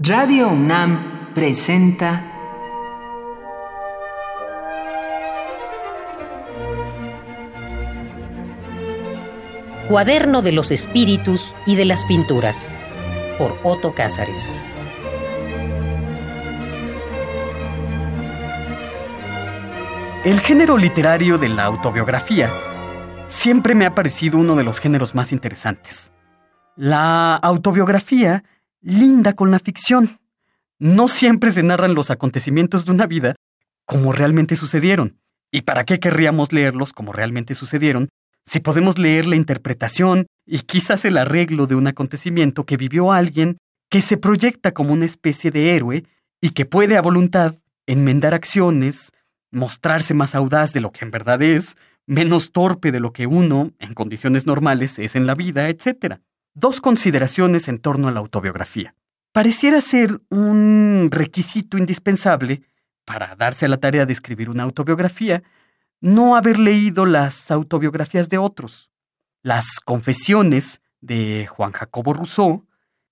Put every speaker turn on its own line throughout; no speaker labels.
Radio UNAM presenta
Cuaderno de los Espíritus y de las Pinturas por Otto Cázares.
El género literario de la autobiografía siempre me ha parecido uno de los géneros más interesantes. La autobiografía linda con la ficción. No siempre se narran los acontecimientos de una vida como realmente sucedieron. ¿Y para qué querríamos leerlos como realmente sucedieron si podemos leer la interpretación y quizás el arreglo de un acontecimiento que vivió alguien que se proyecta como una especie de héroe y que puede a voluntad enmendar acciones, mostrarse más audaz de lo que en verdad es, menos torpe de lo que uno, en condiciones normales, es en la vida, etc. Dos consideraciones en torno a la autobiografía. Pareciera ser un requisito indispensable para darse a la tarea de escribir una autobiografía, no haber leído las autobiografías de otros. Las confesiones de Juan Jacobo Rousseau,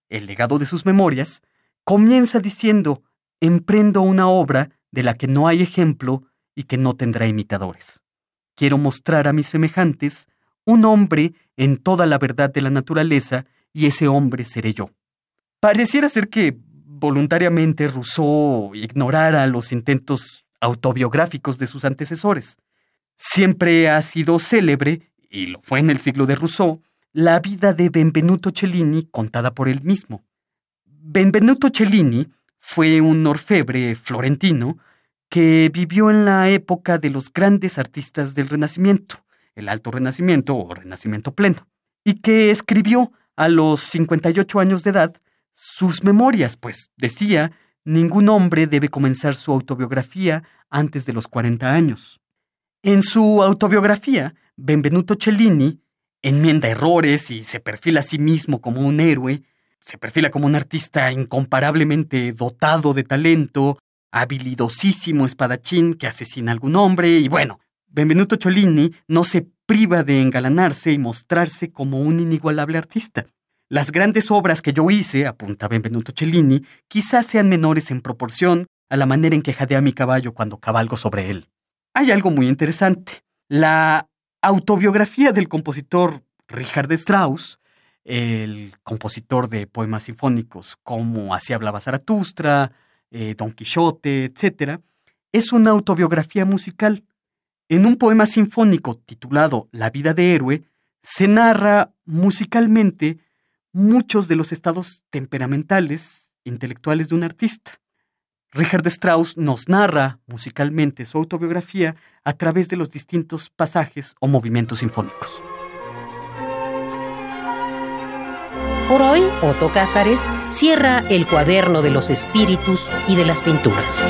el legado de sus memorias, comienza diciendo, emprendo una obra de la que no hay ejemplo y que no tendrá imitadores. Quiero mostrar a mis semejantes un hombre en toda la verdad de la naturaleza, y ese hombre seré yo. Pareciera ser que voluntariamente Rousseau ignorara los intentos autobiográficos de sus antecesores. Siempre ha sido célebre, y lo fue en el siglo de Rousseau, la vida de Benvenuto Cellini contada por él mismo. Benvenuto Cellini fue un orfebre florentino que vivió en la época de los grandes artistas del Renacimiento el Alto Renacimiento o Renacimiento Pleno, y que escribió a los 58 años de edad sus memorias, pues decía, ningún hombre debe comenzar su autobiografía antes de los 40 años. En su autobiografía, Benvenuto Cellini enmienda errores y se perfila a sí mismo como un héroe, se perfila como un artista incomparablemente dotado de talento, habilidosísimo espadachín que asesina a algún hombre y bueno, Benvenuto Cellini no se priva de engalanarse y mostrarse como un inigualable artista. Las grandes obras que yo hice, apunta Benvenuto Cellini, quizás sean menores en proporción a la manera en que jadea mi caballo cuando cabalgo sobre él. Hay algo muy interesante. La autobiografía del compositor Richard Strauss, el compositor de poemas sinfónicos como Así hablaba Zaratustra, eh, Don Quijote, etc., es una autobiografía musical en un poema sinfónico titulado La vida de héroe, se narra musicalmente muchos de los estados temperamentales, intelectuales de un artista. Richard Strauss nos narra musicalmente su autobiografía a través de los distintos pasajes o movimientos sinfónicos.
Por hoy, Otto Cázares cierra el cuaderno de los espíritus y de las pinturas.